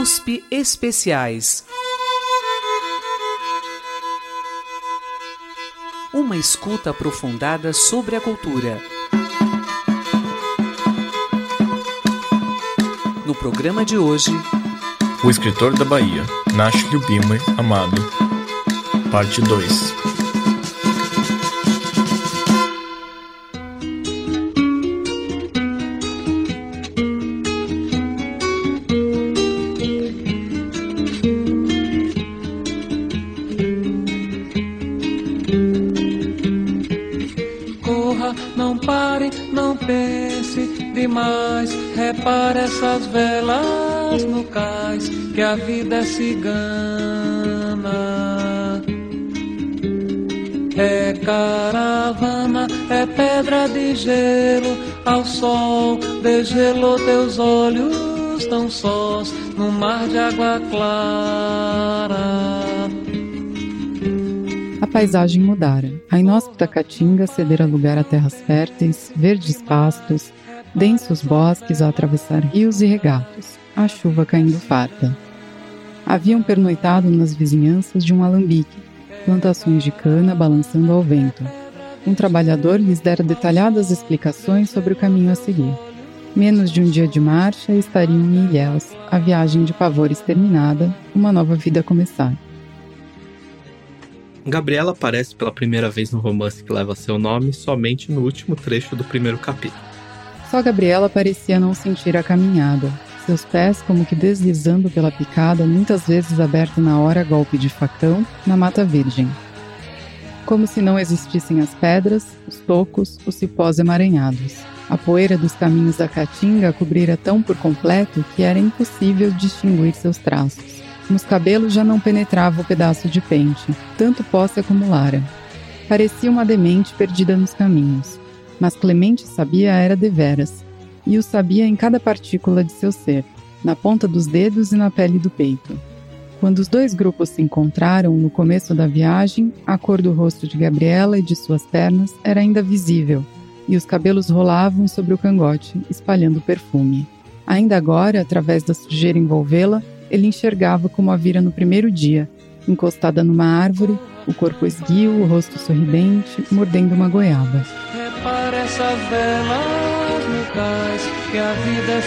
USP Especiais. Uma escuta aprofundada sobre a cultura. No programa de hoje, O escritor da Bahia, Nash Lubimwe Amado, parte 2. A vida cigana. É caravana, é pedra de gelo, ao sol degelou teus olhos tão sós, no mar de água clara. A paisagem mudara. A inóspita caatinga cedera lugar a terras férteis, verdes pastos, densos bosques a atravessar rios e regatos, a chuva caindo farta. Haviam pernoitado nas vizinhanças de um alambique, plantações de cana balançando ao vento. Um trabalhador lhes dera detalhadas explicações sobre o caminho a seguir. Menos de um dia de marcha estariam em Ilhéus, a viagem de pavores terminada, uma nova vida a começar. Gabriela aparece pela primeira vez no romance que leva seu nome somente no último trecho do primeiro capítulo. Só Gabriela parecia não sentir a caminhada, seus pés como que deslizando pela picada, muitas vezes aberta na hora golpe de facão, na mata virgem. Como se não existissem as pedras, os tocos, os cipós emaranhados. A poeira dos caminhos da caatinga cobrira tão por completo que era impossível distinguir seus traços. Nos cabelos já não penetrava o pedaço de pente, tanto pó se acumulara. Parecia uma demente perdida nos caminhos, mas Clemente sabia era deveras, e o sabia em cada partícula de seu ser, na ponta dos dedos e na pele do peito. Quando os dois grupos se encontraram no começo da viagem, a cor do rosto de Gabriela e de suas pernas era ainda visível, e os cabelos rolavam sobre o cangote, espalhando perfume. Ainda agora, através da sujeira envolvê-la, ele enxergava como a vira no primeiro dia, encostada numa árvore, o corpo esguio, o rosto sorridente, mordendo uma goiaba. Repare essas velas que a vida.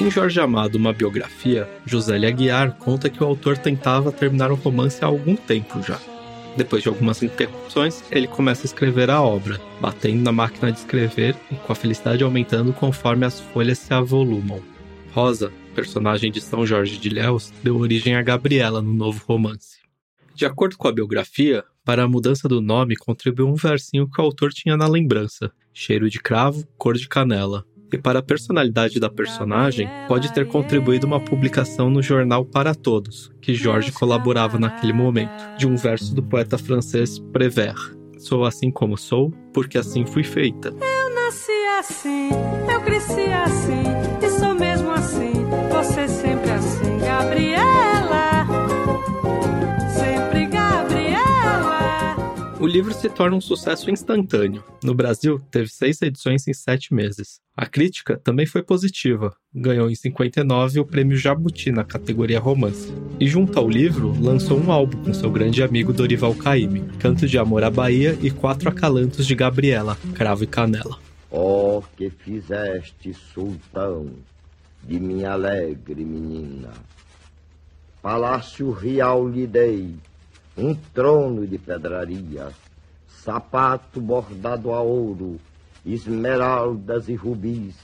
Em Jorge Amado, uma biografia, José Aguiar conta que o autor tentava terminar o romance há algum tempo já. Depois de algumas interrupções, ele começa a escrever a obra, batendo na máquina de escrever e com a felicidade aumentando conforme as folhas se avolumam. Rosa, personagem de São Jorge de Ilhéus, deu origem a Gabriela no novo romance. De acordo com a biografia, para a mudança do nome contribuiu um versinho que o autor tinha na lembrança: cheiro de cravo, cor de canela. E para a personalidade da personagem, pode ter contribuído uma publicação no jornal Para Todos, que Jorge colaborava naquele momento, de um verso do poeta francês Prévert: Sou assim como sou, porque assim fui feita. Eu nasci assim, eu cresci assim, e sou mesmo assim, você sempre assim, Gabriela. O livro se torna um sucesso instantâneo. No Brasil, teve seis edições em sete meses. A crítica também foi positiva. Ganhou em 59 o prêmio Jabuti na categoria romance. E junto ao livro, lançou um álbum com seu grande amigo Dorival Caymmi, Canto de Amor à Bahia e quatro acalantos de Gabriela, Cravo e Canela. Ó que fizeste sultão de minha alegre menina. Palácio real lhe dei, um trono de pedraria, sapato bordado a ouro, esmeraldas e rubis,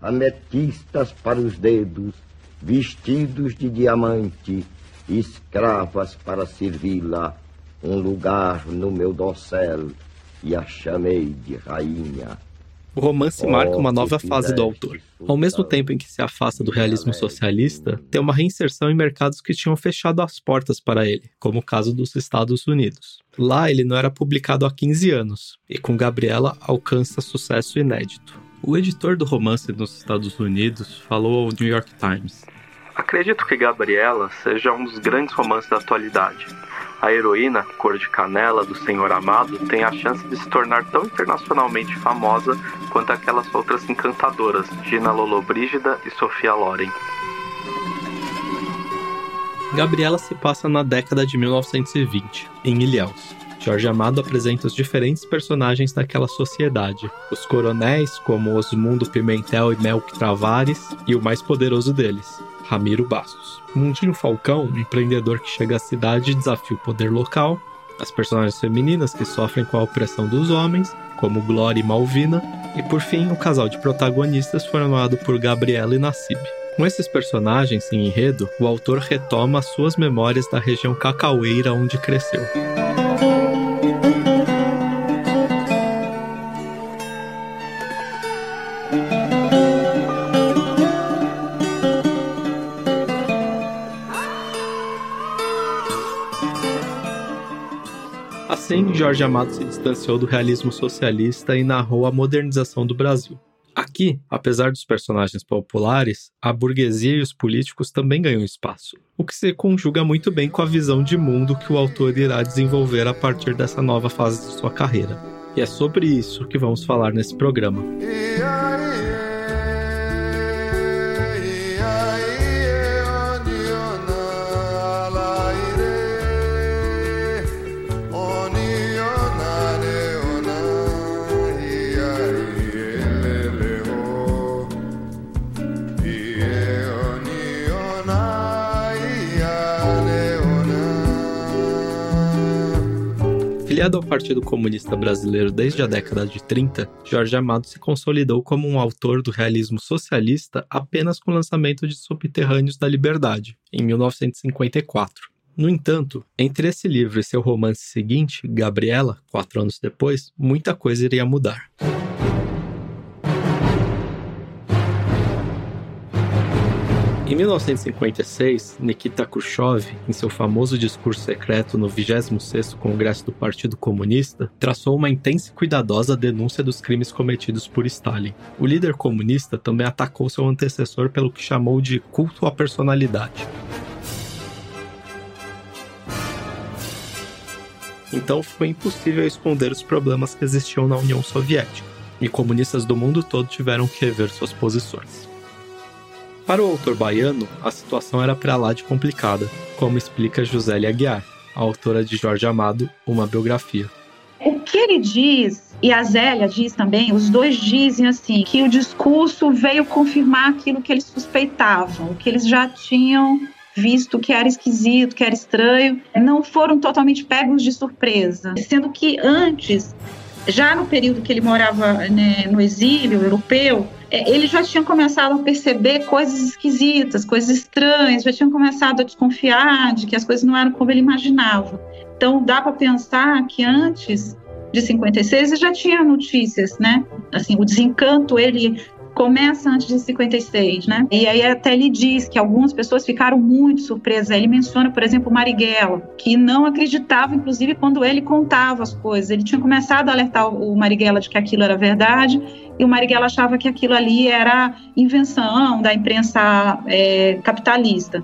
ametistas para os dedos, vestidos de diamante, escravas para servi-la, um lugar no meu dossel, e a chamei de rainha. O romance Oh, marca uma que nova fase do autor. Ao mesmo tempo em que se afasta do realismo socialista, tem uma reinserção em mercados que tinham fechado as portas para ele, como o caso dos Estados Unidos. Lá ele não era publicado há 15 anos, e com Gabriela alcança sucesso inédito. O editor do romance nos Estados Unidos falou ao New York Times: Acredito que Gabriela seja um dos grandes romances da atualidade. A heroína, cor de canela, do Senhor Amado, tem a chance de se tornar tão internacionalmente famosa quanto aquelas outras encantadoras, Gina Lollobrigida e Sofia Loren. Gabriela se passa na década de 1920, em Ilhéus. Jorge Amado apresenta os diferentes personagens daquela sociedade. Os coronéis, como Osmundo Pimentel e Melk Travares, e o mais poderoso deles, Ramiro Bastos. Mundinho Falcão, um empreendedor que chega à cidade e desafia o poder local. As personagens femininas que sofrem com a opressão dos homens, como Glória e Malvina. E por fim, o casal de protagonistas formado por Gabriela e Nassib. Com esses personagens em enredo, o autor retoma as suas memórias da região cacaueira onde cresceu. Assim, Jorge Amado se distanciou do realismo socialista e narrou a modernização do Brasil. Aqui, apesar dos personagens populares, a burguesia e os políticos também ganham espaço, o que se conjuga muito bem com a visão de mundo que o autor irá desenvolver a partir dessa nova fase de sua carreira. E é sobre isso que vamos falar nesse programa. Filiado ao Partido Comunista Brasileiro desde a década de 30, Jorge Amado se consolidou como um autor do realismo socialista apenas com o lançamento de Subterrâneos da Liberdade, em 1954. No entanto, entre esse livro e seu romance seguinte, Gabriela, quatro anos depois, muita coisa iria mudar. Em 1956, Nikita Khrushchev, em seu famoso discurso secreto no 26º Congresso do Partido Comunista, traçou uma intensa e cuidadosa denúncia dos crimes cometidos por Stalin. O líder comunista também atacou seu antecessor pelo que chamou de culto à personalidade. Então foi impossível esconder os problemas que existiam na União Soviética, e comunistas do mundo todo tiveram que rever suas posições. Para o autor baiano, a situação era para lá de complicada, como explica Josélia Aguiar, autora de Jorge Amado, uma biografia. O que ele diz, e a Zélia diz também, os dois dizem assim, que o discurso veio confirmar aquilo que eles suspeitavam, que eles já tinham visto que era esquisito, que era estranho, não foram totalmente pegos de surpresa, sendo que antes já no período que ele morava né, no exílio europeu, é, ele já tinha começado a perceber coisas esquisitas, coisas estranhas, já tinha começado a desconfiar de que as coisas não eram como ele imaginava. Então, dá para pensar que antes de 56 ele já tinha notícias, né? Assim, o desencanto ele começa antes de 56, né? E aí até ele diz que algumas pessoas ficaram muito surpresas. Ele menciona, por exemplo, Marighella, que não acreditava, inclusive, quando ele contava as coisas. Ele tinha começado a alertar o Marighella de que aquilo era verdade e o Marighella achava que aquilo ali era invenção da imprensa é, capitalista.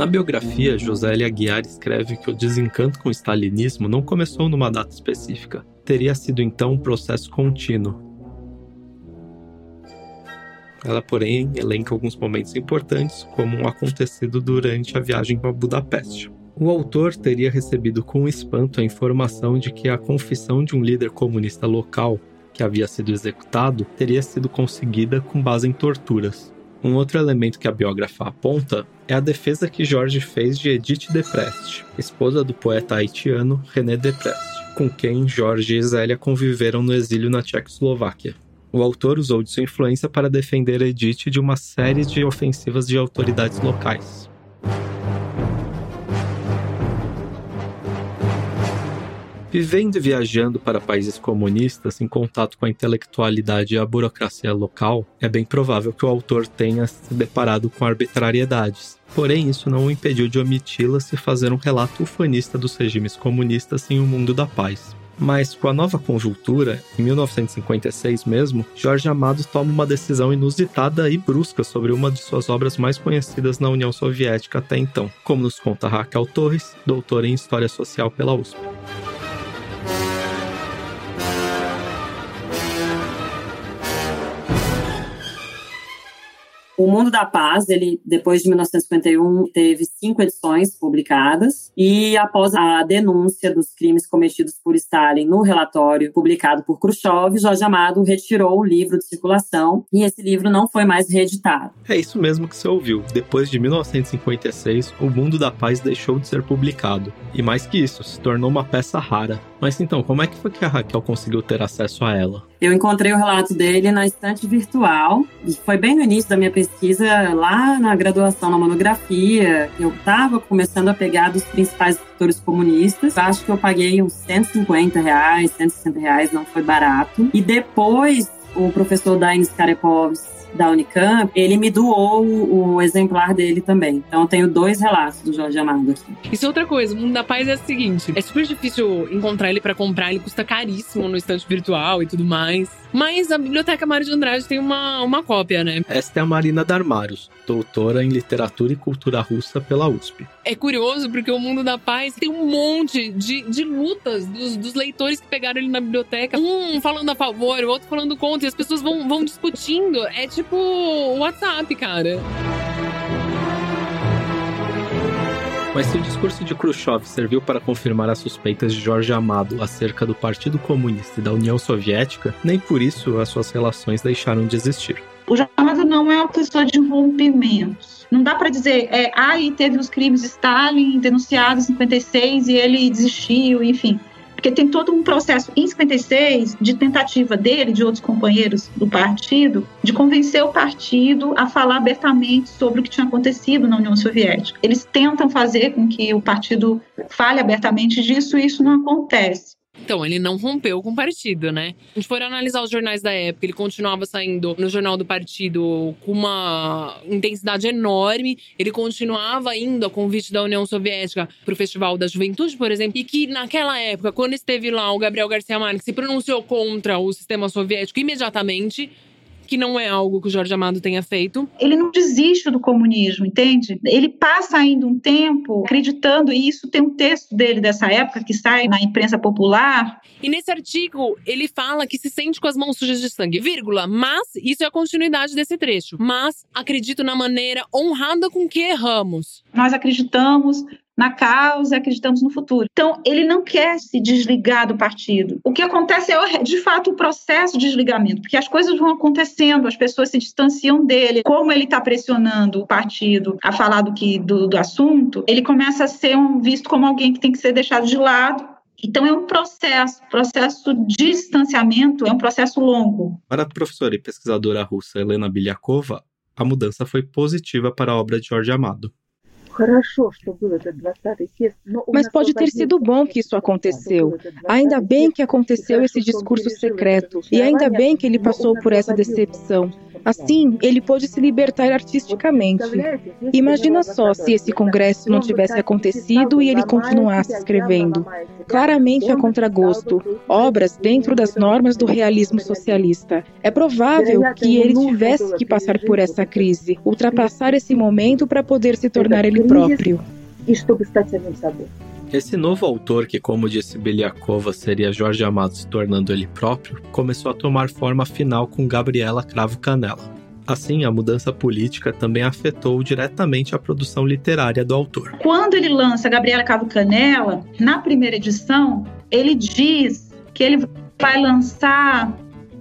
Na biografia, José Aguiar escreve que o desencanto com o stalinismo não começou numa data específica. Teria sido então um processo contínuo. Ela, porém, elenca alguns momentos importantes, como um acontecido durante a viagem para Budapeste. O autor teria recebido com espanto a informação de que a confissão de um líder comunista local que havia sido executado teria sido conseguida com base em torturas. Um outro elemento que a biógrafa aponta é a defesa que Jorge fez de Edith Depreste, esposa do poeta haitiano René Depreste, com quem Jorge e Zélia conviveram no exílio na Tchecoslováquia. O autor usou de sua influência para defender Edith de uma série de ofensivas de autoridades locais. Vivendo e viajando para países comunistas em contato com a intelectualidade e a burocracia local, é bem provável que o autor tenha se deparado com arbitrariedades. Porém, isso não o impediu de omiti-las e fazer um relato ufanista dos regimes comunistas em um mundo da paz. Mas com a nova conjuntura, em 1956 mesmo, Jorge Amado toma uma decisão inusitada e brusca sobre uma de suas obras mais conhecidas na União Soviética até então, como nos conta Raquel Torres, doutora em História Social pela USP. O Mundo da Paz, ele depois de 1951 teve cinco edições publicadas e após a denúncia dos crimes cometidos por Stalin no relatório publicado por Khrushchev, Jorge Amado retirou o livro de circulação e esse livro não foi mais reeditado. É isso mesmo que você ouviu. Depois de 1956, O Mundo da Paz deixou de ser publicado. E mais que isso, se tornou uma peça rara. Mas então, como é que foi que a Raquel conseguiu ter acesso a ela? Eu encontrei o relato dele na estante virtual, e foi bem no início da minha pesquisa, lá na graduação na monografia. Eu estava começando a pegar dos principais escritores comunistas. Acho que eu paguei uns 150 reais, 160 reais, não foi barato. E depois, o professor Daines Karepovs da Unicamp, ele me doou o, o, exemplar dele também. Então eu tenho dois relatos do Jorge Amado aqui. Isso é outra coisa, o Mundo da Paz é o seguinte: é super difícil encontrar ele para comprar, ele custa caríssimo no estante virtual e tudo mais. Mas a Biblioteca Mário de Andrade tem uma, uma cópia, né? Esta é a Marina Darmários, doutora em Literatura e Cultura Russa pela USP. É curioso porque o Mundo da Paz tem um monte de, de lutas dos, dos leitores que pegaram ele na biblioteca. Um falando a favor, o outro falando contra, e as pessoas vão, vão discutindo. É tipo o WhatsApp, cara. Mas se o discurso de Khrushchev serviu para confirmar as suspeitas de Jorge Amado acerca do Partido Comunista e da União Soviética, nem por isso as suas relações deixaram de existir. O Jorge Amado não é uma pessoa de rompimentos. Não dá para dizer, é, aí teve os crimes de Stalin denunciados em 56 e ele desistiu, enfim porque tem todo um processo em 56 de tentativa dele, de outros companheiros do partido, de convencer o partido a falar abertamente sobre o que tinha acontecido na União Soviética. Eles tentam fazer com que o partido fale abertamente disso e isso não acontece. Então, ele não rompeu com o partido, né? A gente for analisar os jornais da época, ele continuava saindo no jornal do partido com uma intensidade enorme. Ele continuava indo a convite da União Soviética para o Festival da Juventude, por exemplo, e que naquela época, quando esteve lá o Gabriel Garcia Marques se pronunciou contra o sistema soviético imediatamente, que não é algo que o Jorge Amado tenha feito. Ele não desiste do comunismo, entende? Ele passa ainda um tempo acreditando, e isso tem um texto dele dessa época que sai na imprensa popular. E nesse artigo, ele fala que se sente com as mãos sujas de sangue, vírgula, mas isso é a continuidade desse trecho. Mas acredito na maneira honrada com que erramos. Nós acreditamos na causa, acreditamos no futuro. Então, ele não quer se desligar do partido. O que acontece é, de fato, o processo de desligamento, porque as coisas vão acontecendo, as pessoas se distanciam dele. Como ele está pressionando o partido a falar do, que, do, do assunto, ele começa a ser um, visto como alguém que tem que ser deixado de lado então é um processo, processo de distanciamento é um processo longo. Para a professora e pesquisadora russa Helena Bilyakova, a mudança foi positiva para a obra de Jorge Amado. Mas pode ter sido bom que isso aconteceu. Ainda bem que aconteceu esse discurso secreto. E ainda bem que ele passou por essa decepção. Assim, ele pôde se libertar artisticamente. Imagina só se esse congresso não tivesse acontecido e ele continuasse escrevendo, claramente a contragosto, obras dentro das normas do realismo socialista. É provável que ele tivesse que passar por essa crise, ultrapassar esse momento para poder se tornar ele próprio. Esse novo autor, que como disse Beliakova seria Jorge Amado se tornando ele próprio, começou a tomar forma final com Gabriela Cravo Canela. Assim, a mudança política também afetou diretamente a produção literária do autor. Quando ele lança Gabriela Cravo Canela, na primeira edição, ele diz que ele vai lançar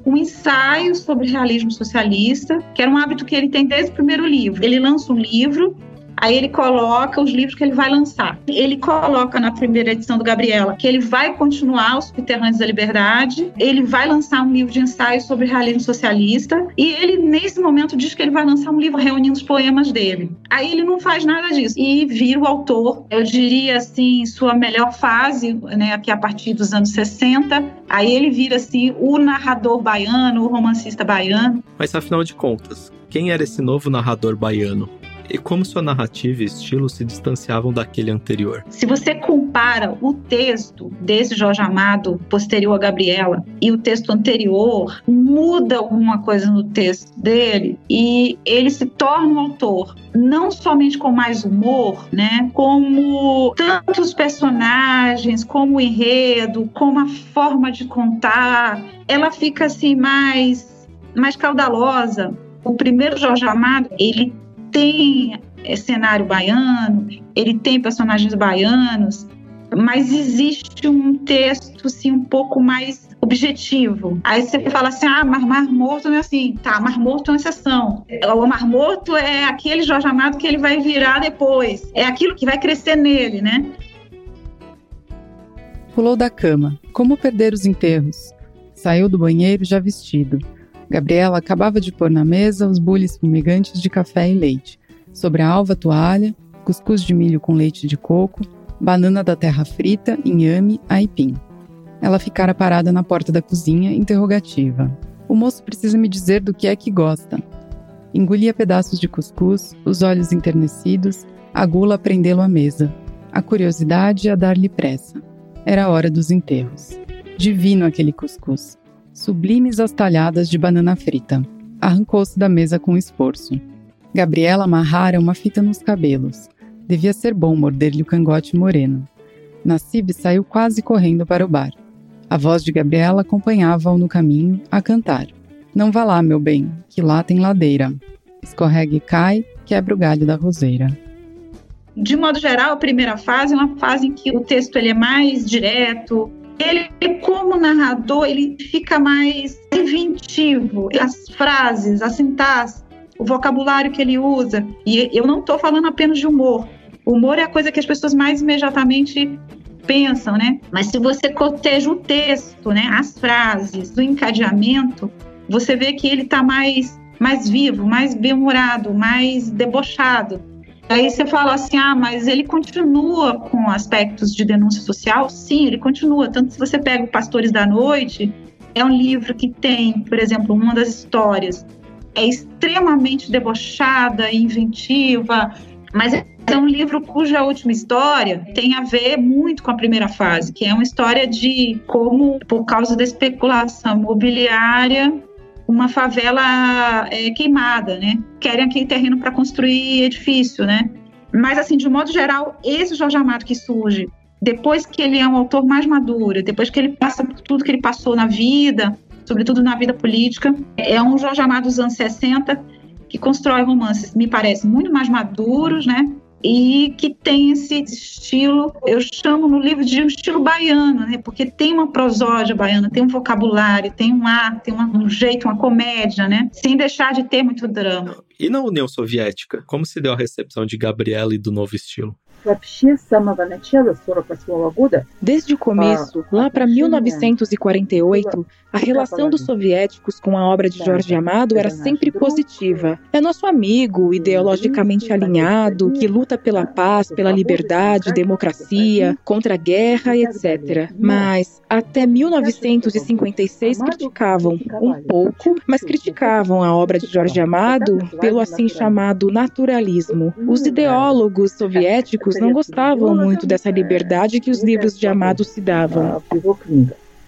um ensaio sobre realismo socialista, que era um hábito que ele tem desde o primeiro livro. Ele lança um livro Aí ele coloca os livros que ele vai lançar. Ele coloca na primeira edição do Gabriela que ele vai continuar os Subterrâneos da Liberdade, ele vai lançar um livro de ensaio sobre realismo socialista e ele nesse momento diz que ele vai lançar um livro reunindo os poemas dele. Aí ele não faz nada disso e vira o autor, eu diria assim, sua melhor fase, né, que é a partir dos anos 60. Aí ele vira assim o narrador baiano, o romancista baiano. Mas afinal de contas, quem era esse novo narrador baiano? E como sua narrativa e estilo se distanciavam daquele anterior. Se você compara o texto desse Jorge Amado, posterior a Gabriela, e o texto anterior, muda alguma coisa no texto dele e ele se torna um autor não somente com mais humor, né, como tantos personagens, como o enredo, como a forma de contar, ela fica assim mais mais caudalosa. O primeiro Jorge Amado, ele tem é, cenário baiano, ele tem personagens baianos, mas existe um texto assim, um pouco mais objetivo. Aí você fala assim: ah, mas Mar Morto não é assim. Tá, Mar Morto é uma exceção. O Mar Morto é aquele Jorge Amado que ele vai virar depois. É aquilo que vai crescer nele, né? Pulou da cama. Como perder os enterros? Saiu do banheiro já vestido. Gabriela acabava de pôr na mesa os bules fumegantes de café e leite. Sobre a alva toalha, cuscuz de milho com leite de coco, banana da terra frita, inhame, aipim. Ela ficara parada na porta da cozinha, interrogativa. O moço precisa me dizer do que é que gosta. Engolia pedaços de cuscuz, os olhos enternecidos, a gula a prendê-lo à mesa, a curiosidade a dar-lhe pressa. Era a hora dos enterros. Divino aquele cuscuz sublimes as talhadas de banana frita. Arrancou-se da mesa com esforço. Gabriela amarrara uma fita nos cabelos. Devia ser bom morder-lhe o cangote moreno. Nassib saiu quase correndo para o bar. A voz de Gabriela acompanhava-o no caminho, a cantar. Não vá lá, meu bem, que lá tem ladeira. Escorrega e cai, quebra o galho da roseira. De modo geral, a primeira fase é uma fase em que o texto ele é mais direto, ele, como narrador, ele fica mais inventivo. As frases, a sintaxe, o vocabulário que ele usa. E eu não estou falando apenas de humor. Humor é a coisa que as pessoas mais imediatamente pensam, né? Mas se você coteja o texto, né, as frases, o encadeamento, você vê que ele está mais mais vivo, mais bem-humorado, mais debochado. Aí você fala assim, ah, mas ele continua com aspectos de denúncia social? Sim, ele continua. Tanto se você pega o Pastores da Noite, é um livro que tem, por exemplo, uma das histórias é extremamente debochada, inventiva, mas é um livro cuja última história tem a ver muito com a primeira fase, que é uma história de como, por causa da especulação imobiliária, uma favela é, queimada, né? Querem aquele terreno para construir edifício, né? Mas, assim, de modo geral, esse Jorge Amado que surge depois que ele é um autor mais maduro, depois que ele passa por tudo que ele passou na vida, sobretudo na vida política, é um Jorge Amado dos anos 60 que constrói romances, me parece, muito mais maduros, né? E que tem esse estilo, eu chamo no livro de um estilo baiano, né? porque tem uma prosódia baiana, tem um vocabulário, tem um ar, tem um jeito, uma comédia, né? sem deixar de ter muito drama. E na União Soviética, como se deu a recepção de Gabriela e do novo estilo? Desde o começo, lá para 1948, a relação dos soviéticos com a obra de Jorge Amado era sempre positiva. É nosso amigo, ideologicamente alinhado, que luta pela paz, pela liberdade, democracia, contra a guerra e etc. Mas até 1956 criticavam um pouco, mas criticavam a obra de Jorge Amado pelo assim chamado naturalismo. Os ideólogos soviéticos não gostavam muito dessa liberdade que os livros de Amado se davam.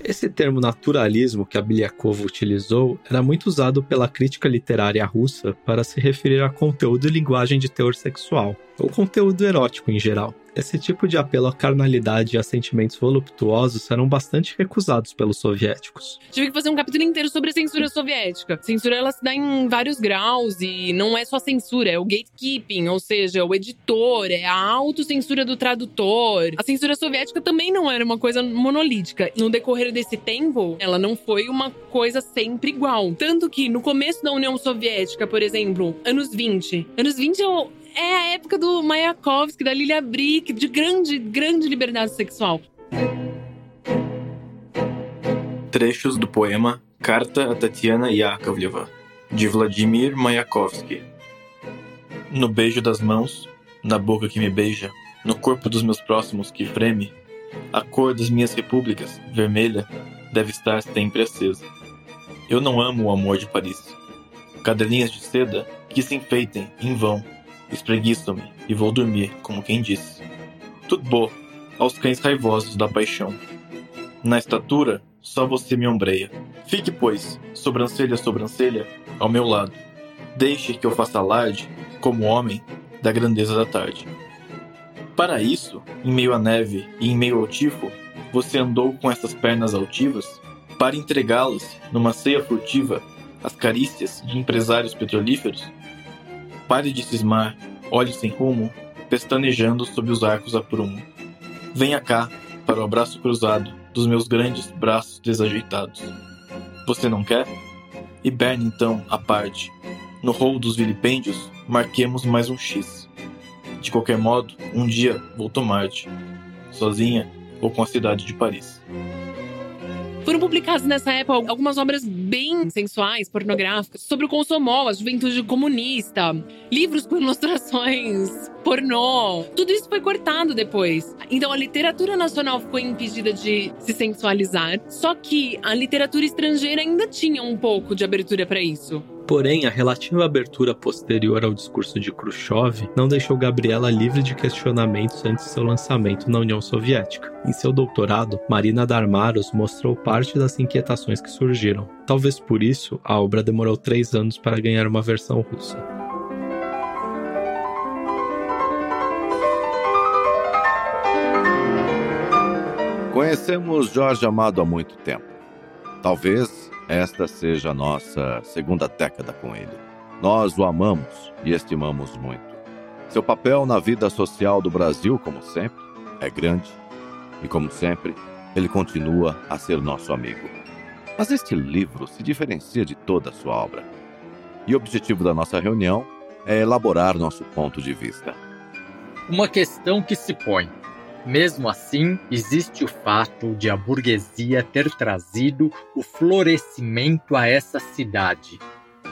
Esse termo naturalismo que a Bilyakova utilizou era muito usado pela crítica literária russa para se referir a conteúdo e linguagem de teor sexual, ou conteúdo erótico em geral. Esse tipo de apelo à carnalidade e a sentimentos voluptuosos eram bastante recusados pelos soviéticos. Tive que fazer um capítulo inteiro sobre a censura soviética. Censura ela se dá em vários graus e não é só censura, é o gatekeeping, ou seja, o editor, é a autocensura do tradutor. A censura soviética também não era uma coisa monolítica. No decorrer desse tempo, ela não foi uma coisa sempre igual. Tanto que no começo da União Soviética, por exemplo, anos 20, anos 20 é é a época do Mayakovsky, da Lilia Brick, de grande, grande liberdade sexual. Trechos do poema Carta a Tatiana Yakovleva, de Vladimir Mayakovsky. No beijo das mãos, na boca que me beija, no corpo dos meus próximos que freme, a cor das minhas repúblicas, vermelha, deve estar sempre acesa. Eu não amo o amor de Paris. Cadelinhas de seda que se enfeitem em vão espreguiço-me e vou dormir, como quem disse. Tudo bom, aos cães raivosos da paixão. Na estatura, só você me ombreia. Fique, pois, sobrancelha a sobrancelha, ao meu lado. Deixe que eu faça alarde, como homem, da grandeza da tarde. Para isso, em meio à neve e em meio ao tifo, você andou com essas pernas altivas para entregá-las, numa ceia furtiva, às carícias de empresários petrolíferos? Pare de cismar, olhe sem rumo, pestanejando sob os arcos a prumo. Venha cá, para o abraço cruzado dos meus grandes braços desajeitados. Você não quer? Hiberne então, à parte. No rol dos vilipêndios, marquemos mais um X. De qualquer modo, um dia vou tomar-te. Sozinha ou com a cidade de Paris. Foram publicadas nessa época algumas obras bem sensuais, pornográficas, sobre o consomol, a juventude comunista, livros com ilustrações pornô. Tudo isso foi cortado depois. Então a literatura nacional ficou impedida de se sensualizar, só que a literatura estrangeira ainda tinha um pouco de abertura para isso. Porém, a relativa abertura posterior ao discurso de Khrushchev não deixou Gabriela livre de questionamentos antes de seu lançamento na União Soviética. Em seu doutorado, Marina Darmaros mostrou parte das inquietações que surgiram. Talvez por isso, a obra demorou três anos para ganhar uma versão russa. Conhecemos Jorge Amado há muito tempo. Talvez esta seja a nossa segunda década com ele. Nós o amamos e estimamos muito. Seu papel na vida social do Brasil, como sempre, é grande e, como sempre, ele continua a ser nosso amigo. Mas este livro se diferencia de toda a sua obra. E o objetivo da nossa reunião é elaborar nosso ponto de vista. Uma questão que se põe mesmo assim, existe o fato de a burguesia ter trazido o florescimento a essa cidade.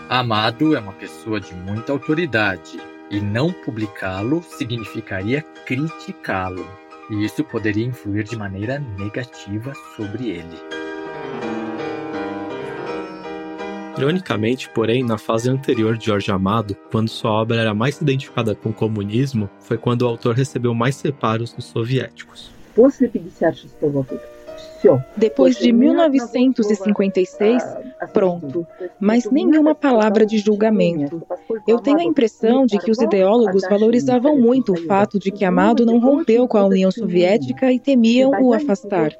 Amado é uma pessoa de muita autoridade, e não publicá-lo significaria criticá-lo, e isso poderia influir de maneira negativa sobre ele. Ironicamente, porém, na fase anterior de Jorge Amado, quando sua obra era mais identificada com o comunismo, foi quando o autor recebeu mais separos dos soviéticos. Depois de 1956, pronto, mas nenhuma palavra de julgamento. Eu tenho a impressão de que os ideólogos valorizavam muito o fato de que Amado não rompeu com a União Soviética e temiam o afastar.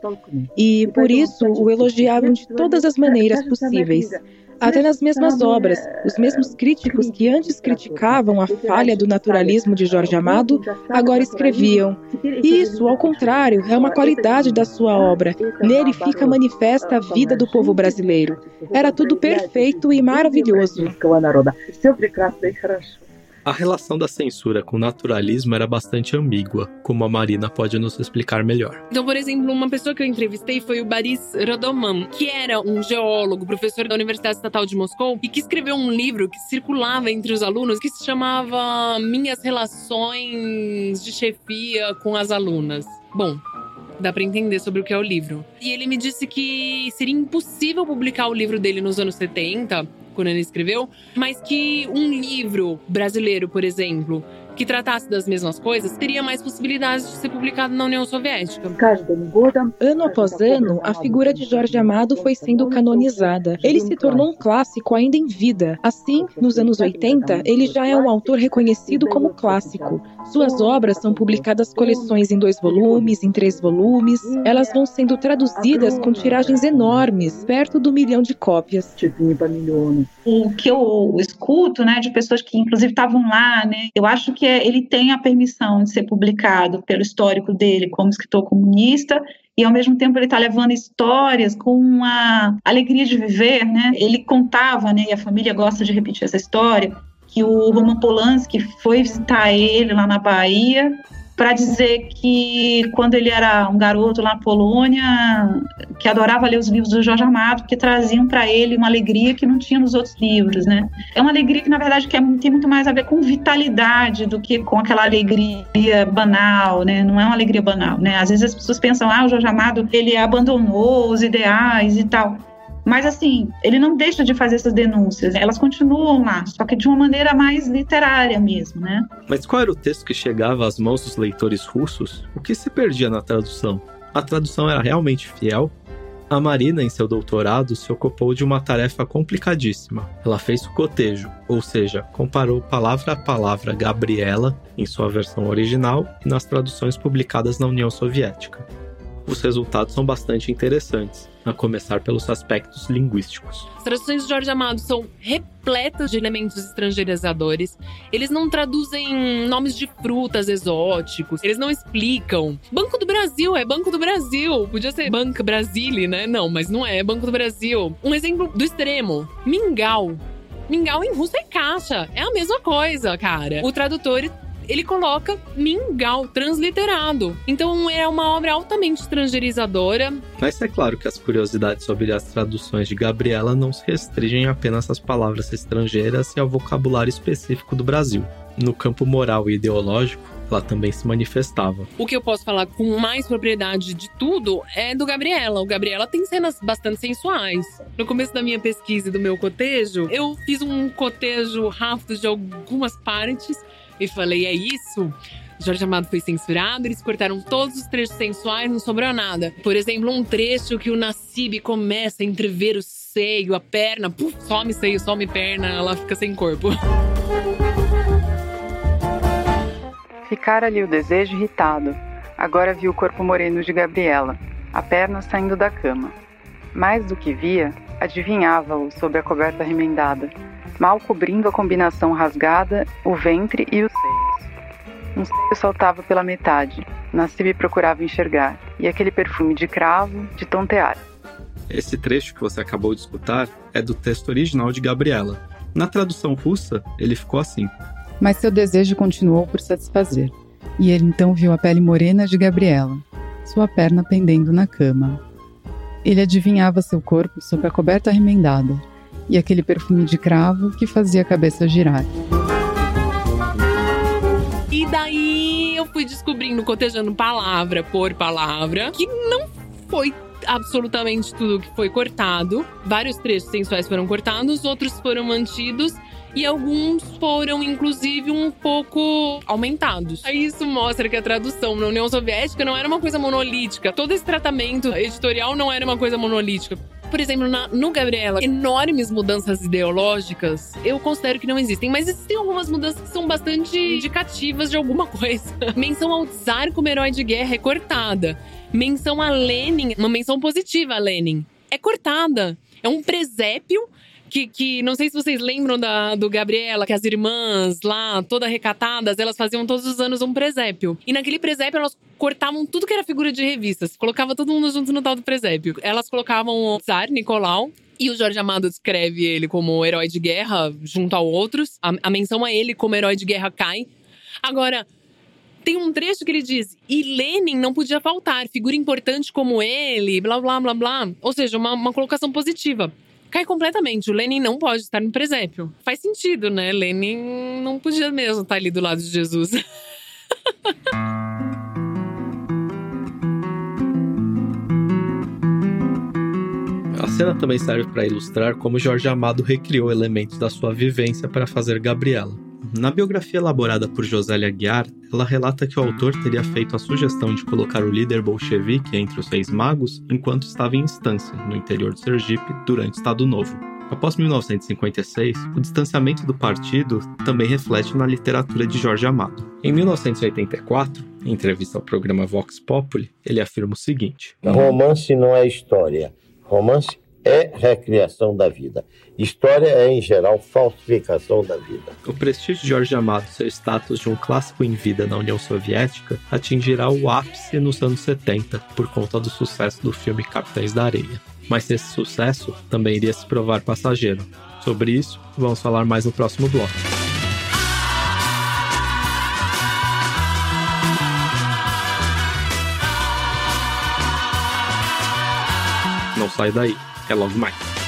E, por isso, o elogiavam de todas as maneiras possíveis. Até nas mesmas obras, os mesmos críticos que antes criticavam a falha do naturalismo de Jorge Amado, agora escreviam. Isso, ao contrário, é uma qualidade da sua obra. Nele fica manifesta a vida do povo brasileiro. Era tudo perfeito e maravilhoso. A relação da censura com o naturalismo era bastante ambígua, como a Marina pode nos explicar melhor. Então, por exemplo, uma pessoa que eu entrevistei foi o Boris Rodoman, que era um geólogo, professor da Universidade Estatal de Moscou, e que escreveu um livro que circulava entre os alunos que se chamava Minhas Relações de Chefia com as Alunas. Bom, dá para entender sobre o que é o livro. E ele me disse que seria impossível publicar o livro dele nos anos 70 quando ele escreveu, mas que um livro brasileiro, por exemplo, que tratasse das mesmas coisas, teria mais possibilidades de ser publicado na União Soviética. Ano após ano, a figura de Jorge Amado foi sendo canonizada. Ele se tornou um clássico ainda em vida. Assim, nos anos 80, ele já é um autor reconhecido como clássico. Suas obras são publicadas coleções em dois volumes, em três volumes. Elas vão sendo traduzidas com tiragens enormes, perto do milhão de cópias. O que eu escuto, né, de pessoas que inclusive estavam lá, né, eu acho que ele tem a permissão de ser publicado pelo histórico dele como escritor comunista e ao mesmo tempo ele está levando histórias com uma alegria de viver, né? Ele contava, né, e a família gosta de repetir essa história, que o Roman Polanski foi visitar ele lá na Bahia para dizer que quando ele era um garoto lá na Polônia, que adorava ler os livros do Jorge Amado, que traziam para ele uma alegria que não tinha nos outros livros, né? É uma alegria que na verdade que é, tem muito mais a ver com vitalidade do que com aquela alegria banal, né? Não é uma alegria banal, né? Às vezes as pessoas pensam, ah, o Jorge Amado ele abandonou os ideais e tal Mas assim, ele não deixa de fazer essas denúncias, elas continuam lá, só que de uma maneira mais literária mesmo, né? Mas qual era o texto que chegava às mãos dos leitores russos? O que se perdia na tradução? A tradução era realmente fiel? A Marina, em seu doutorado, se ocupou de uma tarefa complicadíssima. Ela fez o cotejo, ou seja, comparou palavra a palavra Gabriela, em sua versão original, e nas traduções publicadas na União Soviética. Os resultados são bastante interessantes a começar pelos aspectos linguísticos. As traduções de Jorge Amado são repletas de elementos estrangeirizadores. Eles não traduzem nomes de frutas exóticos. Eles não explicam. Banco do Brasil é Banco do Brasil. Podia ser Banco Brasile, né? Não, mas não é. É Banco do Brasil. Um exemplo do extremo: Mingau. Mingau em russo é caixa. É a mesma coisa, cara. O tradutor ele coloca mingau transliterado. Então é uma obra altamente estrangeirizadora. Mas é claro que as curiosidades sobre as traduções de Gabriela não se restringem apenas às palavras estrangeiras e ao vocabulário específico do Brasil. No campo moral e ideológico, ela também se manifestava. O que eu posso falar com mais propriedade de tudo é do Gabriela. O Gabriela tem cenas bastante sensuais. No começo da minha pesquisa e do meu cotejo, eu fiz um cotejo rápido de algumas partes e falei: é isso? Jorge Amado foi censurado, eles cortaram todos os trechos sensuais, não sobrou nada. Por exemplo, um trecho que o Nassib começa a entrever o seio, a perna, puf, some seio, some perna, ela fica sem corpo. Ficara ali o desejo irritado. Agora viu o corpo moreno de Gabriela, a perna saindo da cama. Mais do que via, adivinhava-o sob a coberta remendada mal cobrindo a combinação rasgada, o ventre e os seios. Um seio saltava pela metade, Nassib procurava enxergar, e aquele perfume de cravo, de tontear. Esse trecho que você acabou de escutar é do texto original de Gabriela. Na tradução russa, ele ficou assim. Mas seu desejo continuou por satisfazer, e ele então viu a pele morena de Gabriela, sua perna pendendo na cama. Ele adivinhava seu corpo sob a coberta remendada, e aquele perfume de cravo que fazia a cabeça girar. E daí eu fui descobrindo, cotejando palavra por palavra, que não foi absolutamente tudo que foi cortado. Vários trechos sensuais foram cortados, outros foram mantidos e alguns foram, inclusive, um pouco aumentados. Aí isso mostra que a tradução na União Soviética não era uma coisa monolítica. Todo esse tratamento editorial não era uma coisa monolítica. Por exemplo, na, no Gabriela, enormes mudanças ideológicas, eu considero que não existem, mas existem algumas mudanças que são bastante indicativas de alguma coisa. menção ao Tsar como herói de guerra é cortada. Menção a Lenin, uma menção positiva a Lenin, é cortada. É um presépio que, que não sei se vocês lembram da, do Gabriela, que as irmãs lá, todas recatadas, elas faziam todos os anos um presépio. E naquele presépio elas cortavam tudo que era figura de revistas, colocava todo mundo junto no tal do presépio. Elas colocavam o Tsar, Nicolau, e o Jorge Amado descreve ele como herói de guerra junto a outros. A, a menção a ele como herói de guerra cai. Agora, tem um trecho que ele diz: e Lenin não podia faltar, figura importante como ele, blá blá blá blá. Ou seja, uma, uma colocação positiva cai completamente. O Lenin não pode estar no presépio. Faz sentido, né? Lenin não podia mesmo estar ali do lado de Jesus. A cena também serve para ilustrar como Jorge Amado recriou elementos da sua vivência para fazer Gabriela. Na biografia elaborada por Josélia Aguiar, ela relata que o autor teria feito a sugestão de colocar o líder bolchevique entre os Reis Magos enquanto estava em instância, no interior do Sergipe, durante o Estado Novo. Após 1956, o distanciamento do partido também reflete na literatura de Jorge Amado. Em 1984, em entrevista ao programa Vox Populi, ele afirma o seguinte: Romance não é história. Romance é recriação da vida. História é, em geral, falsificação da vida. O prestígio de Jorge Amado seu status de um clássico em vida na União Soviética atingirá o ápice nos anos 70 por conta do sucesso do filme Capitães da Areia. Mas esse sucesso também iria se provar passageiro. Sobre isso, vamos falar mais no próximo bloco. Sai daí. É logo mais.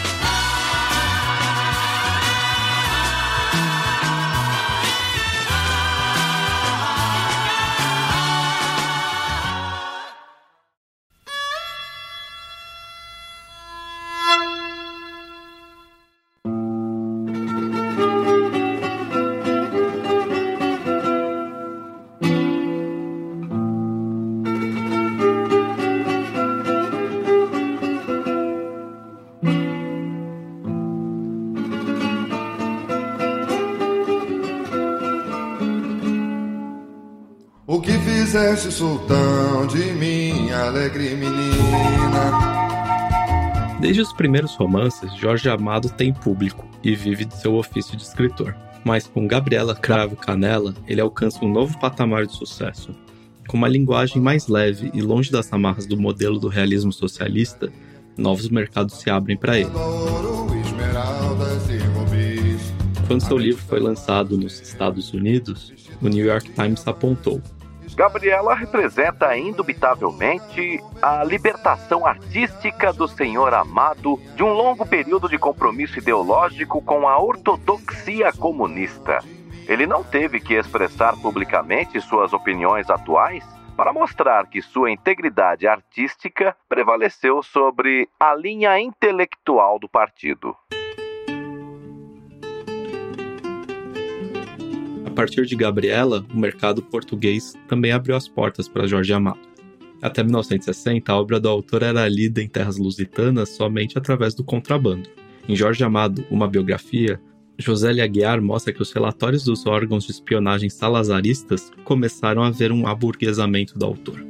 Fizeste, sultão, de alegre menina? Desde os primeiros romances, Jorge Amado tem público e vive de seu ofício de escritor. Mas com Gabriela Cravo Canela, ele alcança um novo patamar de sucesso. Com uma linguagem mais leve e longe das amarras do modelo do realismo socialista, novos mercados se abrem para ele. Quando seu livro foi lançado nos Estados Unidos, o New York Times apontou: Gabriela representa indubitavelmente a libertação artística do senhor amado de um longo período de compromisso ideológico com a ortodoxia comunista. Ele não teve que expressar publicamente suas opiniões atuais para mostrar que sua integridade artística prevaleceu sobre a linha intelectual do partido. A partir de Gabriela, o mercado português também abriu as portas para Jorge Amado. Até 1960, a obra do autor era lida em terras lusitanas somente através do contrabando. Em Jorge Amado, uma biografia, José Aguiar mostra que os relatórios dos órgãos de espionagem salazaristas começaram a ver um aburguesamento do autor.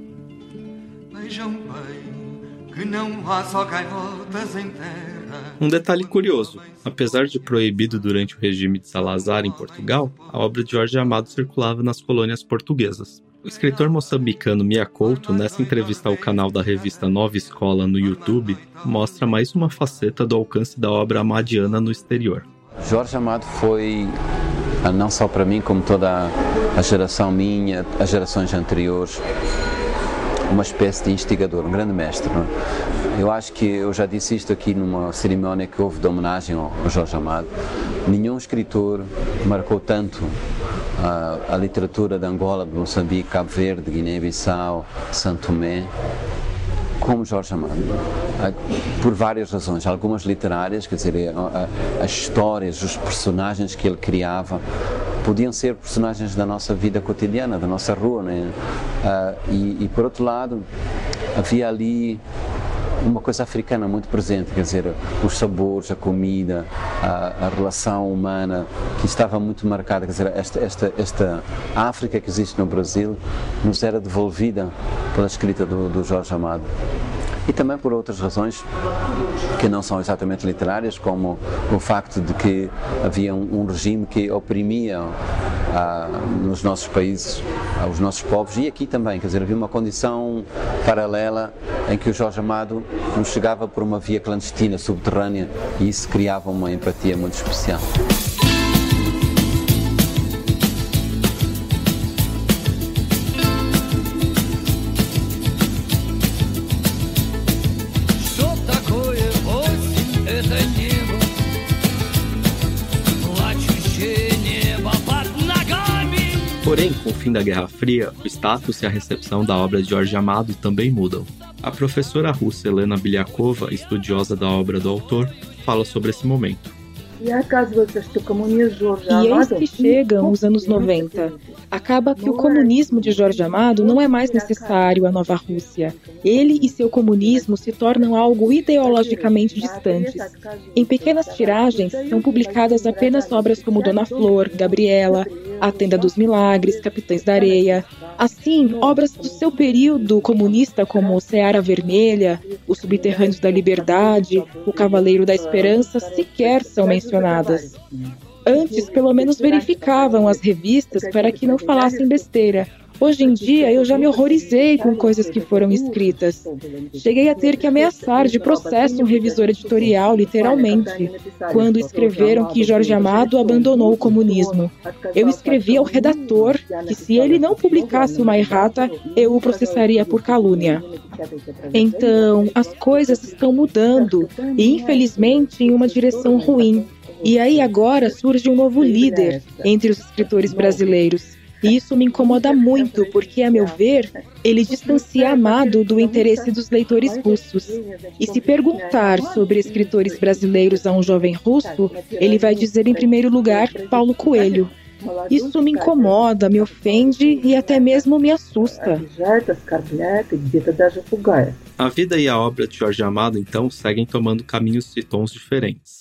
Vejam bem que não há só em terra um detalhe curioso: apesar de proibido durante o regime de Salazar em Portugal, a obra de Jorge Amado circulava nas colônias portuguesas. O escritor moçambicano Mia Couto, nessa entrevista ao canal da revista Nova Escola no YouTube, mostra mais uma faceta do alcance da obra amadiana no exterior. Jorge Amado foi, não só para mim, como toda a geração minha, as gerações anteriores, uma espécie de instigador, um grande mestre. É? Eu acho que eu já disse isto aqui numa cerimónia que houve de homenagem ao Jorge Amado. Nenhum escritor marcou tanto a, a literatura de Angola, de Moçambique, Cabo Verde, Guiné-Bissau, Santo Tomé, como Jorge Amado, por várias razões, algumas literárias, quer dizer, as histórias, os personagens que ele criava, podiam ser personagens da nossa vida cotidiana, da nossa rua, né? E, e, por outro lado, havia ali uma coisa africana muito presente, quer dizer, os sabores, a comida, a, a relação humana, que estava muito marcada, quer dizer, esta, esta, esta África que existe no Brasil nos era devolvida pela escrita do, do Jorge Amado. E também por outras razões que não são exatamente literárias, como o facto de que havia um, um regime que oprimia nos nossos países ah, os nossos povos e aqui também, quer dizer, havia uma condição paralela em que o Jorge Amado nos chegava por uma via clandestina, subterrânea, e isso criava uma empatia muito especial. Fim da Guerra Fria, o status e a recepção da obra de Jorge Amado também mudam. A professora russa Helena Bilyakova, estudiosa da obra do autor, fala sobre esse momento. E eis que chegam os anos 90. Acaba que o comunismo de Jorge Amado não é mais necessário à nova Rússia. Ele e seu comunismo se tornam algo ideologicamente distantes. Em pequenas tiragens, são publicadas apenas obras como Dona Flor, Gabriela, A Tenda dos Milagres, Capitães da Areia. Assim, obras do seu período comunista como Seara Vermelha, Os Subterrâneos da Liberdade, O Cavaleiro da Esperança sequer são mencionadas. Antes, pelo menos verificavam as revistas para que não falassem besteira. Hoje em dia, eu já me horrorizei com coisas que foram escritas. Cheguei a ter que ameaçar de processo um revisor editorial, literalmente, quando escreveram que Jorge Amado abandonou o comunismo. Eu escrevi ao redator que se ele não publicasse uma errata, eu o processaria por calúnia. Então, as coisas estão mudando e, infelizmente, em uma direção ruim. E aí agora surge um novo líder entre os escritores brasileiros. E isso me incomoda muito, porque, a meu ver, ele distancia Amado do interesse dos leitores russos. E se perguntar sobre escritores brasileiros a um jovem russo, ele vai dizer em primeiro lugar Paulo Coelho. Isso me incomoda, me ofende e até mesmo me assusta. A vida e a obra de Jorge Amado, então, seguem tomando caminhos e tons diferentes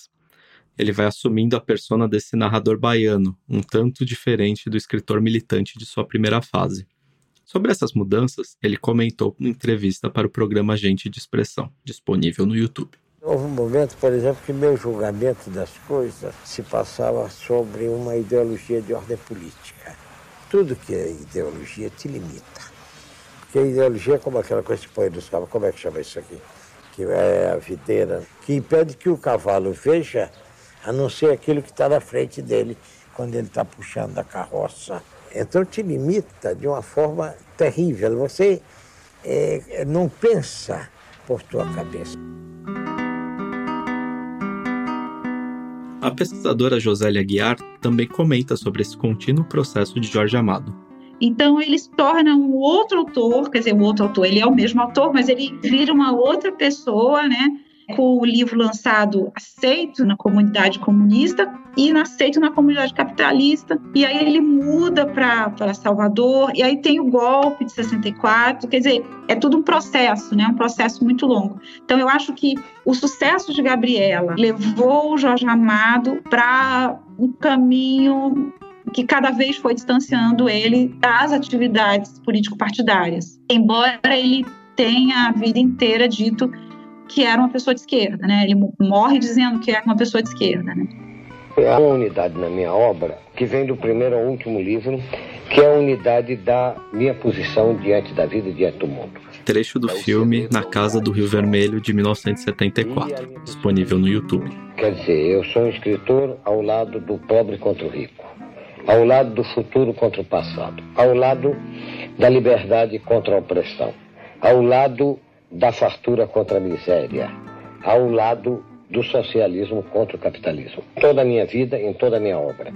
ele vai assumindo a persona desse narrador baiano, um tanto diferente do escritor militante de sua primeira fase. Sobre essas mudanças, ele comentou em entrevista para o programa Agente de Expressão, disponível no YouTube. Houve um momento, por exemplo, que meu julgamento das coisas se passava sobre uma ideologia de ordem política. Tudo que é ideologia te limita. Porque a ideologia é como aquela coisa que põe nos cavalos, como é que chama isso aqui? Que é a videira, que impede que o cavalo veja a não ser aquilo que está na frente dele quando ele está puxando a carroça. Então te limita de uma forma terrível. Você é, não pensa por tua cabeça. A pesquisadora Josélia Guiar também comenta sobre esse contínuo processo de Jorge Amado. Então ele se torna um outro autor, quer dizer, o outro autor, ele é o mesmo autor, mas ele vira uma outra pessoa, né? Com o livro lançado aceito na comunidade comunista e aceito na comunidade capitalista. E aí ele muda para Salvador, e aí tem o golpe de 64, quer dizer, é tudo um processo, né? um processo muito longo. Então eu acho que o sucesso de Gabriela levou o Jorge Amado para um caminho que cada vez foi distanciando ele das atividades político-partidárias. Embora ele tenha a vida inteira dito que era uma pessoa de esquerda, né? Ele morre dizendo que é uma pessoa de esquerda, né? Há uma unidade na minha obra que vem do primeiro ao último livro, que é a unidade da minha posição diante da vida e diante do mundo. Trecho do filme Na Casa do Rio Vermelho de 1974, disponível no YouTube. Quer dizer, eu sou um escritor ao lado do pobre contra o rico, ao lado do futuro contra o passado, ao lado da liberdade contra a opressão, ao lado da fartura contra a miséria, ao lado do socialismo contra o capitalismo. Toda a minha vida, em toda a minha obra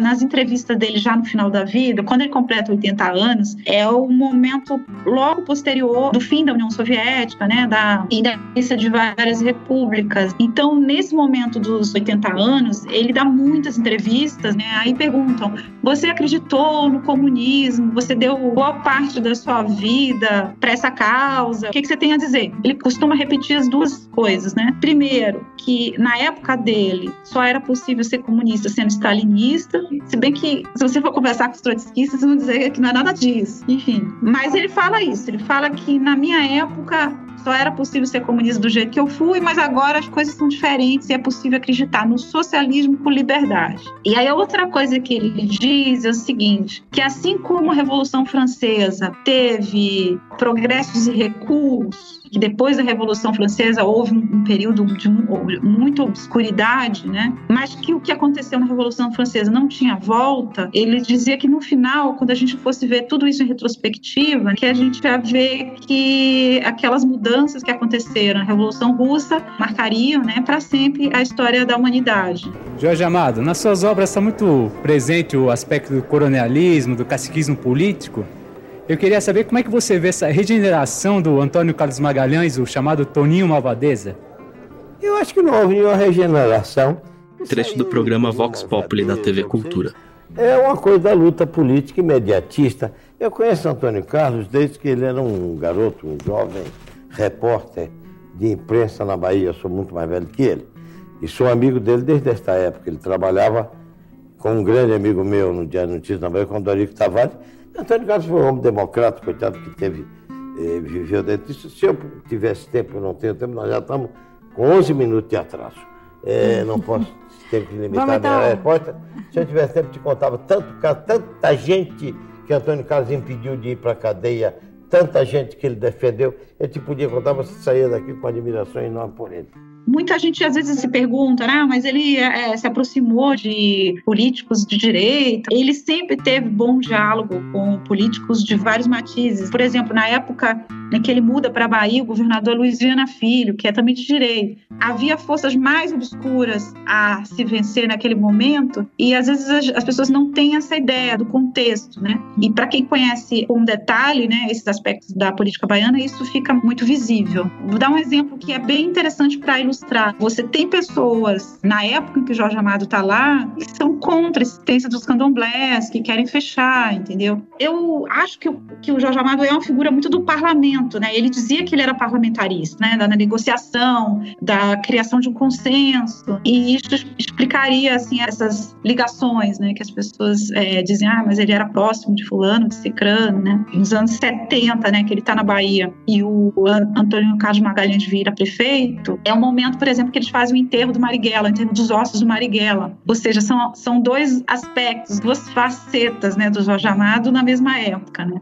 nas entrevistas dele já no final da vida, quando ele completa 80 anos, é o momento logo posterior do fim da União Soviética, né, da independência de várias repúblicas. Então, nesse momento dos 80 anos, ele dá muitas entrevistas, né, aí perguntam: "Você acreditou no comunismo? Você deu boa parte da sua vida para essa causa? O que, que você tem a dizer?" Ele costuma repetir as duas coisas, né? Primeiro, que na época dele só era possível ser comunista sendo stalinista, se bem que, se você for conversar com os trotskistas, vão dizer que não é nada disso. Enfim. Mas ele fala isso. Ele fala que na minha época só era possível ser comunista do jeito que eu fui, mas agora as coisas são diferentes e é possível acreditar no socialismo com liberdade. E aí outra coisa que ele diz é o seguinte, que assim como a Revolução Francesa teve progressos e recuos que depois da Revolução Francesa houve um, período de muita obscuridade, né? Mas que o que aconteceu na Revolução Francesa não tinha volta. Ele dizia que no final, quando a gente fosse ver tudo isso em retrospectiva, que a gente ia ver que aquelas mudanças que aconteceram na Revolução Russa marcariam, né, para sempre a história da humanidade. Jorge Amado, nas suas obras está muito presente o aspecto do coronelismo, do caciquismo político. Eu queria saber como é que você vê essa regeneração do Antônio Carlos Magalhães, o chamado Toninho Malvadeza. Eu acho que não houve nenhuma regeneração. Trecho do programa Vox Populi da TV Cultura. É uma coisa da luta política imediatista. Eu conheço Antônio Carlos desde que ele era um garoto, um jovem repórter de imprensa na Bahia. Eu sou muito mais velho que ele. E sou amigo dele desde essa época. Ele trabalhava com um grande amigo meu no Diário Notícias na Bahia, com o Dorico Tavares Antônio Carlos foi um homem democrata, coitado, que teve, eh, viveu dentro disso. Se eu tivesse tempo, eu não tenho tempo, nós já estamos com 11 minutos de atraso. É, não posso ter que limitar a minha resposta. Se eu tivesse tempo, te contava tanto, tanta gente que Antônio Carlos impediu de ir para a cadeia, tanta gente que ele defendeu, eu te podia contar, você saía daqui com admiração enorme por ele. Muita gente às vezes se pergunta, ah, mas ele é, se aproximou de políticos de direita. Ele sempre teve bom diálogo com políticos de vários matizes. Por exemplo, na época em que ele muda para a Bahia, o governador Luiz Viana Filho, que é também de direita, havia forças mais obscuras a se vencer naquele momento e às vezes as, as pessoas não têm essa ideia do contexto, né? E para quem conhece com detalhe, né, esses aspectos da política baiana, isso fica muito visível. Vou dar um exemplo que é bem interessante para ilustrar. Você tem pessoas, na época em que Jorge Amado está lá, que são contra a existência dos candomblés, que querem fechar, entendeu? Eu acho que, que o Jorge Amado é uma figura muito do parlamento né? Ele dizia que ele era parlamentarista, né? Da negociação, da criação de um consenso, e isso explicaria assim essas ligações, né? Que as pessoas é, dizem, ah, mas ele era próximo de fulano, de cicrano, né? Nos anos 70, né? Que ele está na Bahia e o Antônio Carlos Magalhães vira prefeito, é o momento, por exemplo, que eles fazem o enterro do Marighella, o enterro dos ossos do Marighella. Ou seja, são, são dois aspectos, duas facetas, né? Do Jorge Amado na mesma época, né?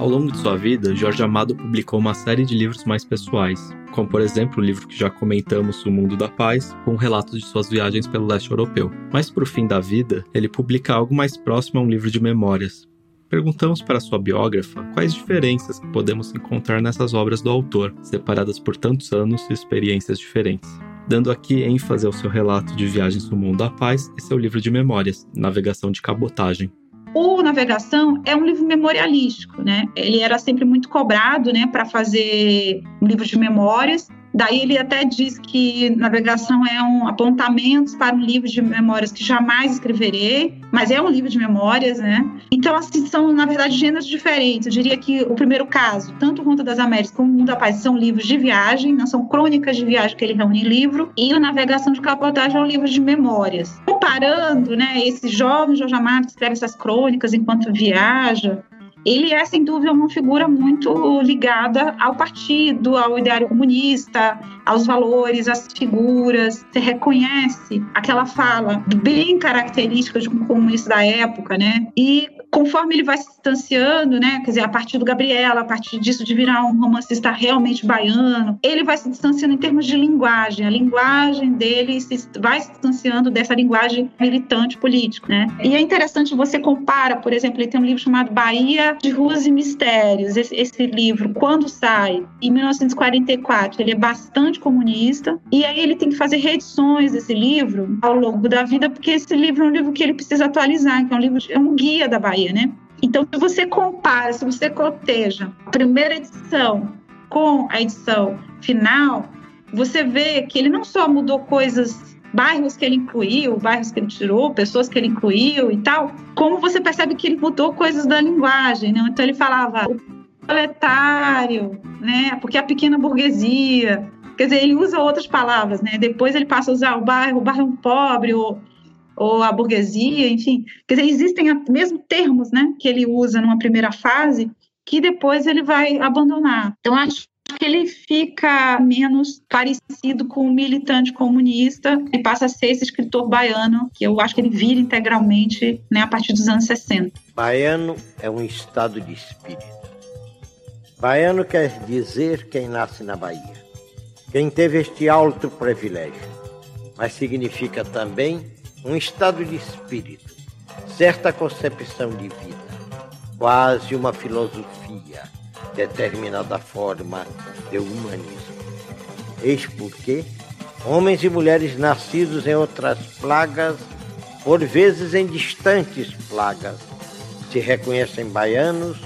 Ao longo de sua vida, Jorge Amado publicou uma série de livros mais pessoais, como por exemplo o livro que já comentamos, O Mundo da Paz, com relatos de suas viagens pelo leste europeu. Mas para o fim da vida, ele publica algo mais próximo a um livro de memórias. Perguntamos para sua biógrafa quais diferenças que podemos encontrar nessas obras do autor, separadas por tantos anos e experiências diferentes. Dando aqui ênfase ao seu relato de viagens no mundo da paz e seu livro de memórias, Navegação de Cabotagem. O Navegação é um livro memorialístico, né? Ele era sempre muito cobrado, né, para fazer um livro de memórias. Daí ele até diz que navegação é um apontamento para um livro de memórias que jamais escreverei, mas é um livro de memórias, né? Então, assim, são, na verdade, gêneros diferentes. Eu diria que o primeiro caso, tanto Ronda das Américas como Mundo da Paz, são livros de viagem, não são crônicas de viagem que ele reúne em livro, e o Navegação de Capotagem é um livro de memórias. Comparando, né, esse jovem Jorge Amado que escreve essas crônicas enquanto viaja, ele é, sem dúvida, uma figura muito ligada ao partido, ao ideário comunista, aos valores, às figuras. Você reconhece aquela fala bem característica de um comunista da época, né? E conforme ele vai se distanciando, né, quer dizer, a partir do Gabriela, a partir disso de virar um romancista realmente baiano, ele vai se distanciando em termos de linguagem. A linguagem dele se, vai se distanciando dessa linguagem militante política, né? E é interessante você compara, por exemplo, ele tem um livro chamado Bahia de Ruas e Mistérios. Esse, esse livro, quando sai, em 1944, ele é bastante comunista, e aí ele tem que fazer reedições desse livro ao longo da vida, porque esse livro é um livro que ele precisa atualizar, que é um livro, é um guia da Bahia Né? Então, se você compara, se você coteja a primeira edição com a edição final, você vê que ele não só mudou coisas, bairros que ele incluiu, bairros que ele tirou, pessoas que ele incluiu e tal, como você percebe que ele mudou coisas da linguagem, né? Então ele falava o proletário, né? Porque a pequena burguesia, quer dizer, ele usa outras palavras, né? Depois ele passa a usar o bairro, o bairro pobre, ou ou a burguesia, enfim. Quer dizer, existem mesmo termos né, que ele usa numa primeira fase que depois ele vai abandonar. Então, acho que ele fica menos parecido com o militante comunista e passa a ser esse escritor baiano, que eu acho que ele vira integralmente né, a partir dos anos 60. Baiano é um estado de espírito. Baiano quer dizer quem nasce na Bahia, quem teve este alto privilégio, mas significa também um estado de espírito, certa concepção de vida, quase uma filosofia, determinada forma de humanismo. Eis porque homens e mulheres nascidos em outras plagas, por vezes em distantes plagas, se reconhecem baianos,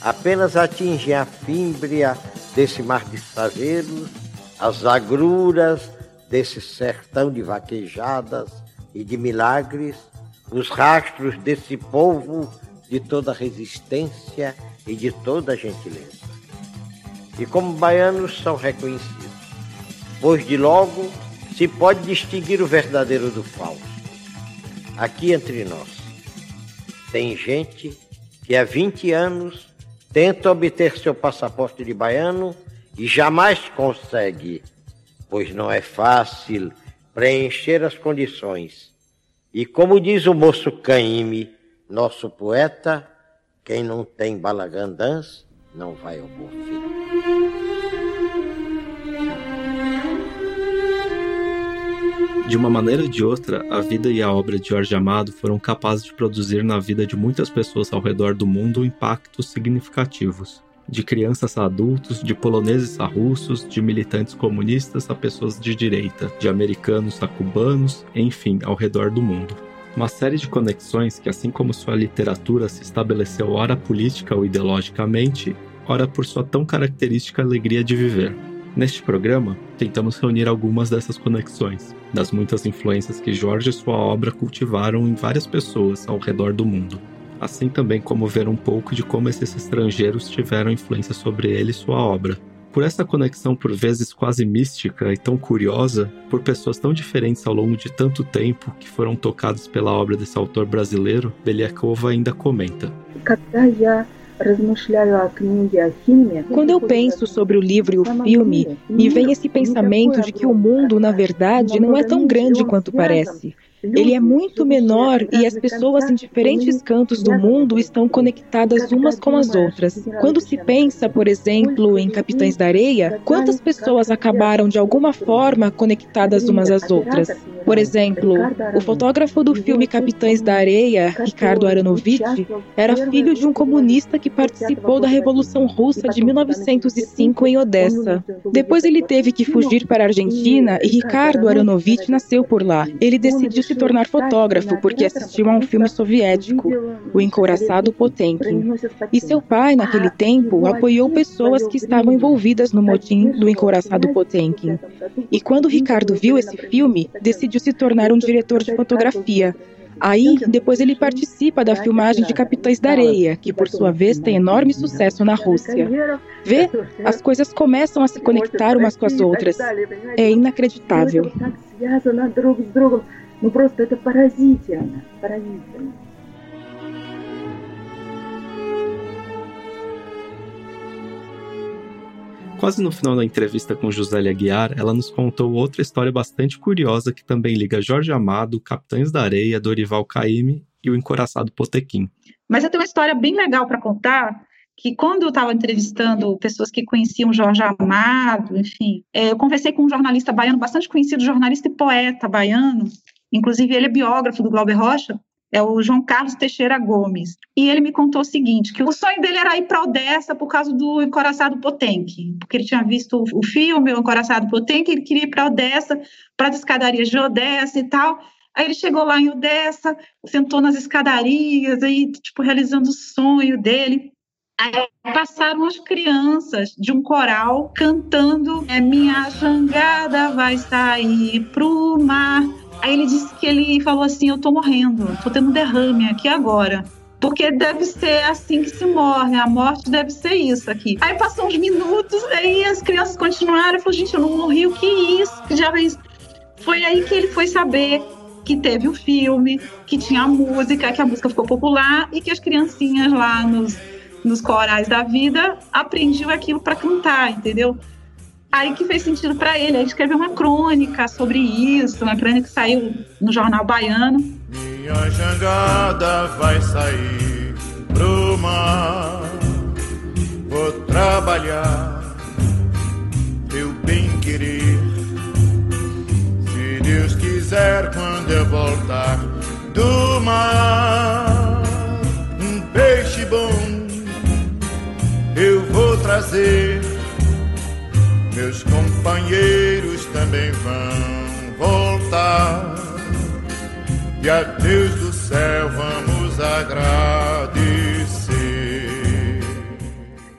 apenas atingem a fímbria desse mar de saveiros, as agruras desse sertão de vaquejadas, e de milagres, os rastros desse povo de toda resistência e de toda gentileza. E como baianos são reconhecidos, pois de logo se pode distinguir o verdadeiro do falso. Aqui entre nós, tem gente que há 20 anos tenta obter seu passaporte de baiano e jamais consegue, pois não é fácil preencher as condições. E como diz o moço Caíme, nosso poeta, quem não tem balagandãs não vai ao bom fim. De uma maneira ou de outra, a vida e a obra de Jorge Amado foram capazes de produzir na vida de muitas pessoas ao redor do mundo impactos significativos de crianças a adultos, de poloneses a russos, de militantes comunistas a pessoas de direita, de americanos a cubanos, enfim, ao redor do mundo. Uma série de conexões que, assim como sua literatura se estabeleceu ora política ou ideologicamente, ora por sua tão característica alegria de viver. Neste programa, tentamos reunir algumas dessas conexões, das muitas influências que Jorge e sua obra cultivaram em várias pessoas ao redor do mundo. Assim também como ver um pouco de como esses estrangeiros tiveram influência sobre ele e sua obra. Por essa conexão por vezes quase mística e tão curiosa, por pessoas tão diferentes ao longo de tanto tempo que foram tocados pela obra desse autor brasileiro, Beliakova ainda comenta. Quando eu penso sobre o livro e o filme, me vem esse pensamento de que o mundo, na verdade, não é tão grande quanto parece. Ele é muito menor e as pessoas em diferentes cantos do mundo estão conectadas umas com as outras. Quando se pensa, por exemplo, em Capitães da Areia, quantas pessoas acabaram de alguma forma conectadas umas às outras? Por exemplo, o fotógrafo do filme Capitães da Areia, Ricardo Aranovich, era filho de um comunista que participou da Revolução Russa de 1905 em Odessa. Depois ele teve que fugir para a Argentina e Ricardo Aranovich nasceu por lá. Ele decidiu se tornar fotógrafo porque assistiu a um filme soviético, O Encouraçado Potemkin. E seu pai, naquele tempo, apoiou pessoas que estavam envolvidas no motim do Encouraçado Potemkin. E quando Ricardo viu esse filme, decidiu se tornar um diretor de fotografia. Aí, depois ele participa da filmagem de Capitães da Areia, que por sua vez tem enorme sucesso na Rússia. Vê? As coisas começam a se conectar umas com as outras. É inacreditável. Ну просто это поразительно, поразительно. Quase no final da entrevista com Josélia Aguiar, ela nos contou outra história bastante curiosa que também liga Jorge Amado, Capitães da Areia, Dorival Caymmi e o Encoraçado Potequim. Mas eu tenho uma história bem legal para contar, que quando eu estava entrevistando pessoas que conheciam Jorge Amado, enfim, é, eu conversei com um jornalista baiano bastante conhecido, jornalista e poeta baiano, Inclusive, ele é biógrafo do Glauber Rocha, é o João Carlos Teixeira Gomes. E ele me contou o seguinte, que o sonho dele era ir para Odessa por causa do Encoraçado Potemkin, porque ele tinha visto o filme, o Encoraçado Potemkin, ele queria ir para Odessa, para as escadarias de Odessa e tal. Aí ele chegou lá em Odessa, sentou nas escadarias, aí, tipo, realizando o sonho dele. Aí passaram as crianças de um coral cantando é, Minha jangada vai sair pro mar Aí ele disse que ele falou assim: Eu tô morrendo, tô tendo derrame aqui agora. Porque deve ser assim que se morre, a morte deve ser isso aqui. Aí passou uns minutos, aí as crianças continuaram e falou: Gente, eu não morri, o que é isso? Que já isso? Foi aí que ele foi saber que teve o filme, que tinha a música, que a música ficou popular e que as criancinhas lá nos, nos corais da vida aprendiam aquilo para cantar, entendeu? Aí que fez sentido para ele. Ele escreveu uma crônica sobre isso, uma crônica que saiu no jornal baiano. Minha jangada vai sair pro mar, vou trabalhar, teu bem querer. Se Deus quiser, quando eu voltar do mar, um peixe bom eu vou trazer meus companheiros também vão voltar. E a Deus do céu vamos agradecer.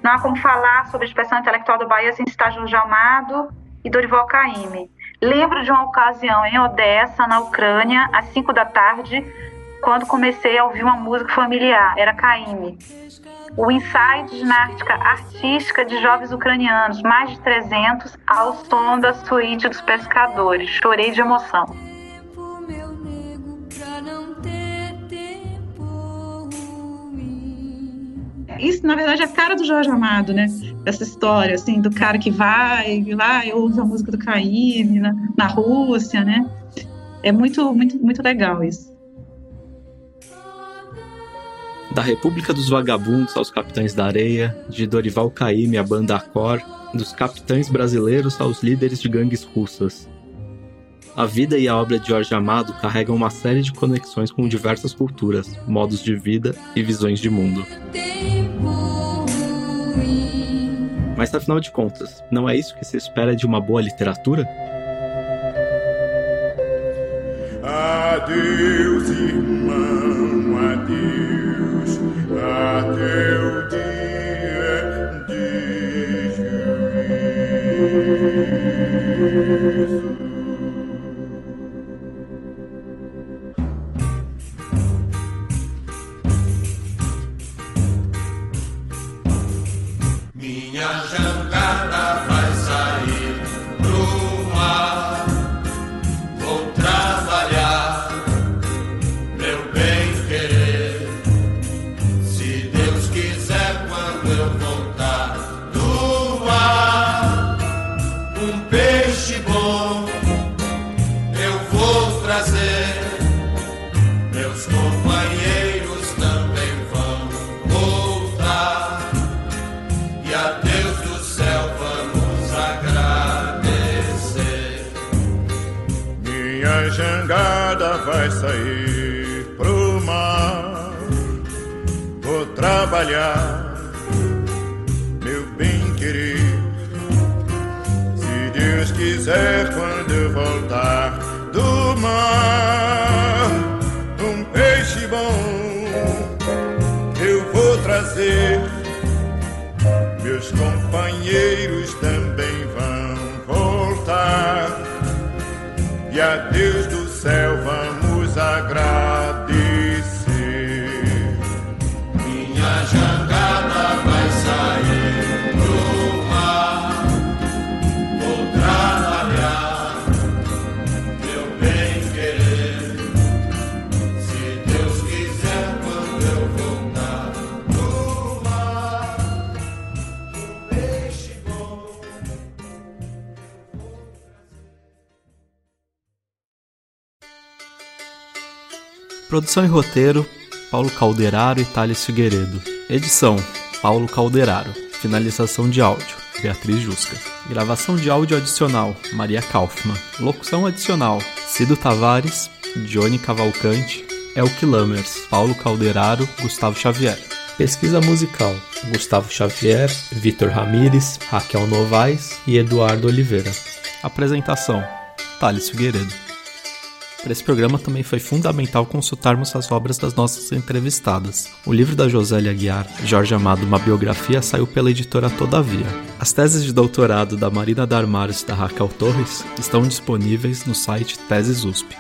Não há como falar sobre a expressão intelectual do Bahia sem citar Jorge Amado e Dorival Caymmi. Lembro de uma ocasião em Odessa, na Ucrânia, às 5 da tarde, quando comecei a ouvir uma música familiar, era Caymmi o ensaio de ginástica artística de jovens ucranianos, mais de 300, ao som da suíte dos pescadores. Chorei de emoção. Isso, na verdade, é a cara do Jorge Amado, né? Essa história, assim, do cara que vai lá e ouve a música do Caíme na, na Rússia, né? É muito, muito, muito legal isso. Da República dos Vagabundos aos Capitães da Areia, de Dorival Caymmi à banda Acor, dos capitães brasileiros aos líderes de gangues russas. A vida e a obra de Jorge Amado carregam uma série de conexões com diversas culturas, modos de vida e visões de mundo. Mas afinal de contas, não é isso que se espera de uma boa literatura? Adeus, irmão, adeus até quiser, quando voltar do mar, um peixe bom eu vou trazer. Meus companheiros também vão voltar. E a Deus do céu vamos agradecer. Produção e roteiro: Paulo Calderaro e Thales Figueiredo. Edição: Paulo Calderaro. Finalização de áudio: Beatriz Jusca. Gravação de áudio adicional: Maria Kaufmann. Locução adicional: Cido Tavares, Johnny Cavalcante, Elke Lammers, Paulo Calderaro, Gustavo Xavier. Pesquisa musical: Gustavo Xavier, Vitor Ramires, Raquel Novaes e Eduardo Oliveira. Apresentação: Thales Figueiredo. Para esse programa também foi fundamental consultarmos as obras das nossas entrevistadas. O livro da Josélia Aguiar, Jorge Amado, uma biografia, saiu pela editora Todavia. As teses de doutorado da Marina Darmaros e da Raquel Torres estão disponíveis no site Teses USP.